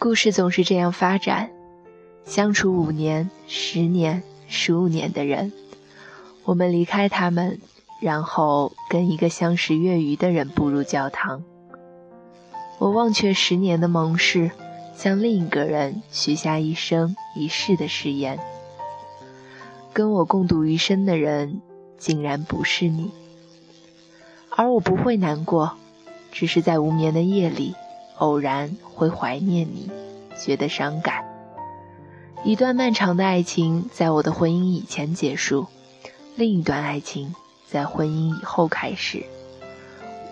故事总是这样发展，相处五年、十年、十五年的人，我们离开他们，然后跟一个相识月余的人步入教堂。我忘却十年的盟誓，向另一个人许下一生一世的誓言。跟我共度余生的人，竟然不是你，而我不会难过，只是在无眠的夜里。偶然会怀念你，觉得伤感。一段漫长的爱情在我的婚姻以前结束，另一段爱情在婚姻以后开始。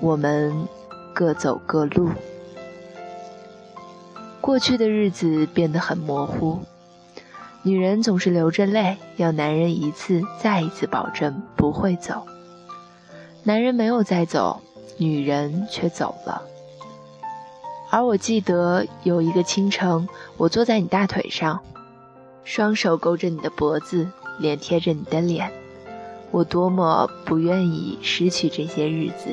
我们各走各路，过去的日子变得很模糊。女人总是流着泪，要男人一次再一次保证不会走。男人没有再走，女人却走了。而我记得有一个清晨，我坐在你大腿上，双手勾着你的脖子，脸贴着你的脸，我多么不愿意失去这些日子。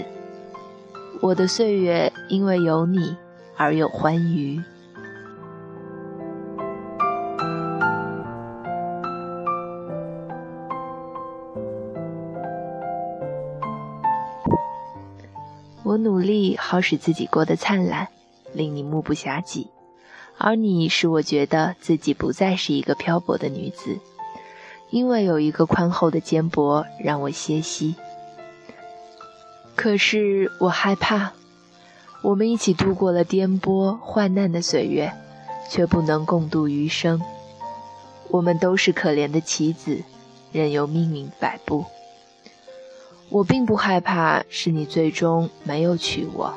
我的岁月因为有你而有欢愉。我努力好使自己过得灿烂。令你目不暇接，而你使我觉得自己不再是一个漂泊的女子，因为有一个宽厚的肩膊让我歇息。可是我害怕，我们一起度过了颠簸患难的岁月，却不能共度余生。我们都是可怜的棋子，任由命运摆布。我并不害怕，是你最终没有娶我。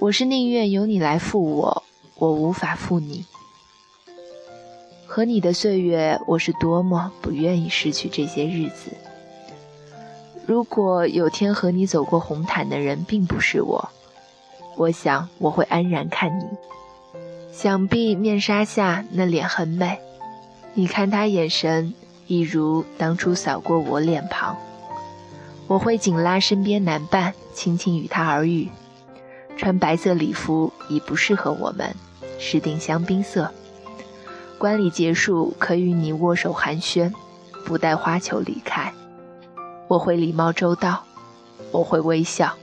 我是宁愿由你来负我，我无法负你。和你的岁月，我是多么不愿意失去这些日子。如果有天和你走过红毯的人并不是我，我想我会安然看你。想必面纱下那脸很美，你看他眼神一如当初扫过我脸庞。我会紧拉身边男伴，轻轻与他耳语。穿白色礼服已不适合我们，是定香槟色。观礼结束，可与你握手寒暄，不带花球离开。我会礼貌周到，我会微笑。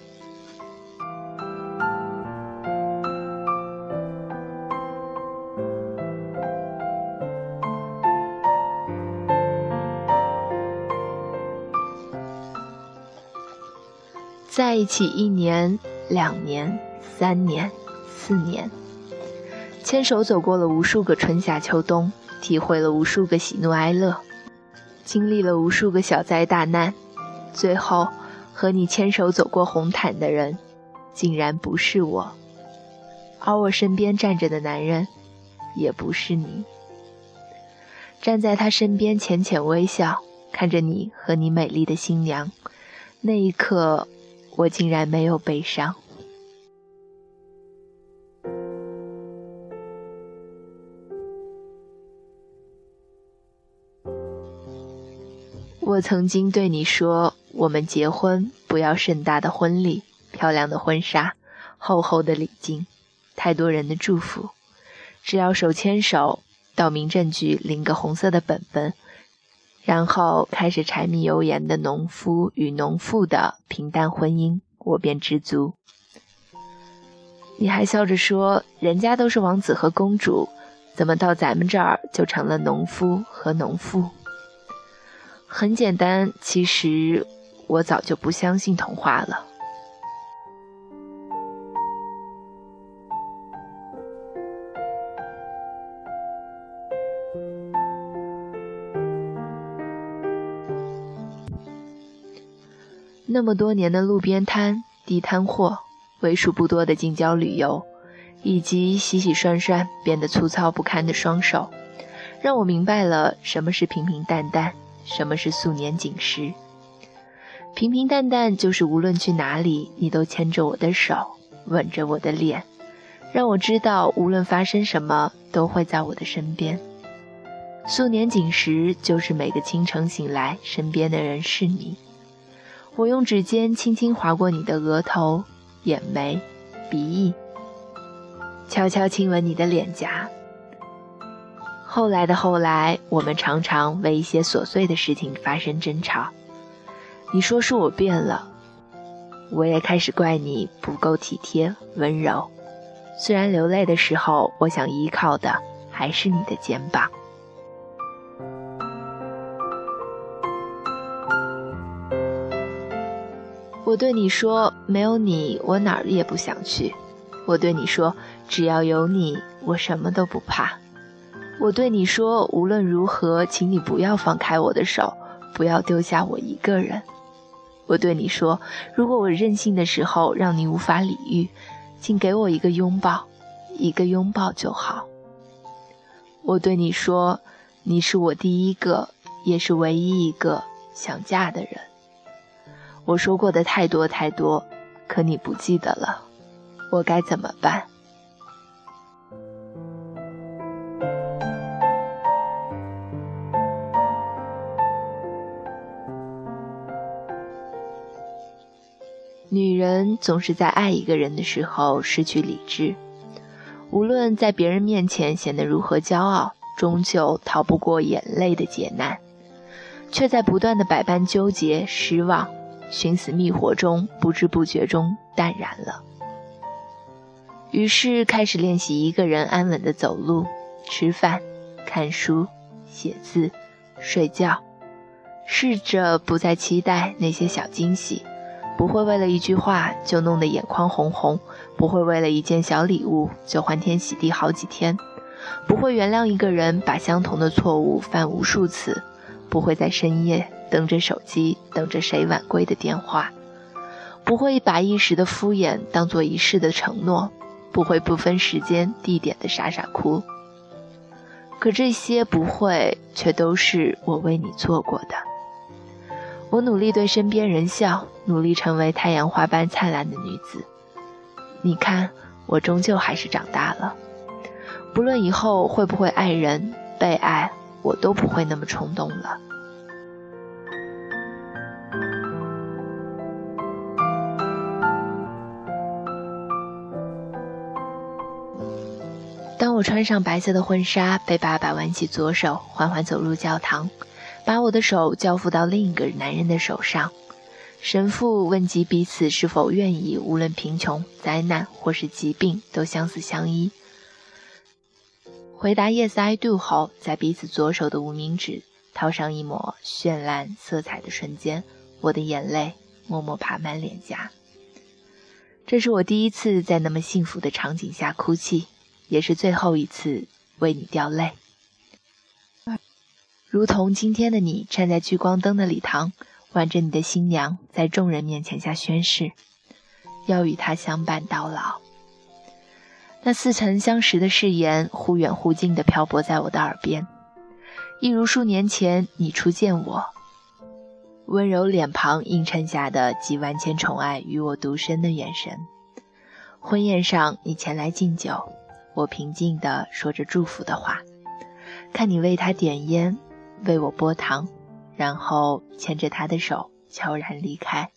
在一起一年。两年、三年、四年，牵手走过了无数个春夏秋冬，体会了无数个喜怒哀乐，经历了无数个小灾大难，最后和你牵手走过红毯的人，竟然不是我，而我身边站着的男人，也不是你。站在他身边，浅浅微笑，看着你和你美丽的新娘，那一刻。我竟然没有悲伤。我曾经对你说，我们结婚不要盛大的婚礼、漂亮的婚纱、厚厚的礼金、太多人的祝福，只要手牵手到民政局领个红色的本本。然后开始柴米油盐的农夫与农妇的平淡婚姻，我便知足。你还笑着说，人家都是王子和公主，怎么到咱们这儿就成了农夫和农妇？很简单，其实我早就不相信童话了。那么多年的路边摊、地摊货，为数不多的近郊旅游，以及洗洗涮涮变得粗糙不堪的双手，让我明白了什么是平平淡淡，什么是素年锦时。平平淡淡就是无论去哪里，你都牵着我的手，吻着我的脸，让我知道无论发生什么，都会在我的身边。素年锦时就是每个清晨醒来，身边的人是你。我用指尖轻轻划过你的额头、眼眉、鼻翼，悄悄亲吻你的脸颊。后来的后来，我们常常为一些琐碎的事情发生争吵。你说是我变了，我也开始怪你不够体贴温柔。虽然流泪的时候，我想依靠的还是你的肩膀。我对你说，没有你，我哪儿也不想去。我对你说，只要有你，我什么都不怕。我对你说，无论如何，请你不要放开我的手，不要丢下我一个人。我对你说，如果我任性的时候让你无法理喻，请给我一个拥抱，一个拥抱就好。我对你说，你是我第一个，也是唯一一个想嫁的人。我说过的太多太多，可你不记得了，我该怎么办？女人总是在爱一个人的时候失去理智，无论在别人面前显得如何骄傲，终究逃不过眼泪的劫难，却在不断的百般纠结、失望、寻死觅活中，不知不觉中淡然了。于是开始练习一个人安稳的走路、吃饭、看书、写字、睡觉，试着不再期待那些小惊喜。不会为了一句话就弄得眼眶红红，不会为了一件小礼物就欢天喜地好几天，不会原谅一个人把相同的错误犯无数次，不会在深夜等着手机等着谁晚归的电话，不会把一时的敷衍当做一世的承诺，不会不分时间地点的傻傻哭。可这些不会，却都是我为你做过的。我努力对身边人笑，努力成为太阳花般灿烂的女子。你看，我终究还是长大了。不论以后会不会爱人、被爱，我都不会那么冲动了。当我穿上白色的婚纱，被爸爸挽起左手，缓缓走入教堂。把我的手交付到另一个男人的手上，神父问及彼此是否愿意，无论贫穷、灾难或是疾病，都相思相依。回答 “Yes, I do” 后，在彼此左手的无名指套上一抹绚烂色彩的瞬间，我的眼泪默默爬满脸颊。这是我第一次在那么幸福的场景下哭泣，也是最后一次为你掉泪。如同今天的你站在聚光灯的礼堂，挽着你的新娘，在众人面前下宣誓，要与她相伴到老。那似曾相识的誓言，忽远忽近地漂泊在我的耳边，一如数年前你初见我，温柔脸庞映衬下的集万千宠爱与我独身的眼神。婚宴上，你前来敬酒，我平静地说着祝福的话，看你为他点烟。为我剥糖，然后牵着他的手悄然离开。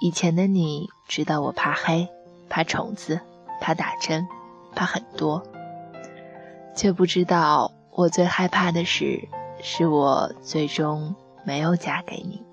以前的你知道我怕黑，怕虫子，怕打针，怕很多，却不知道我最害怕的事，是我最终没有嫁给你。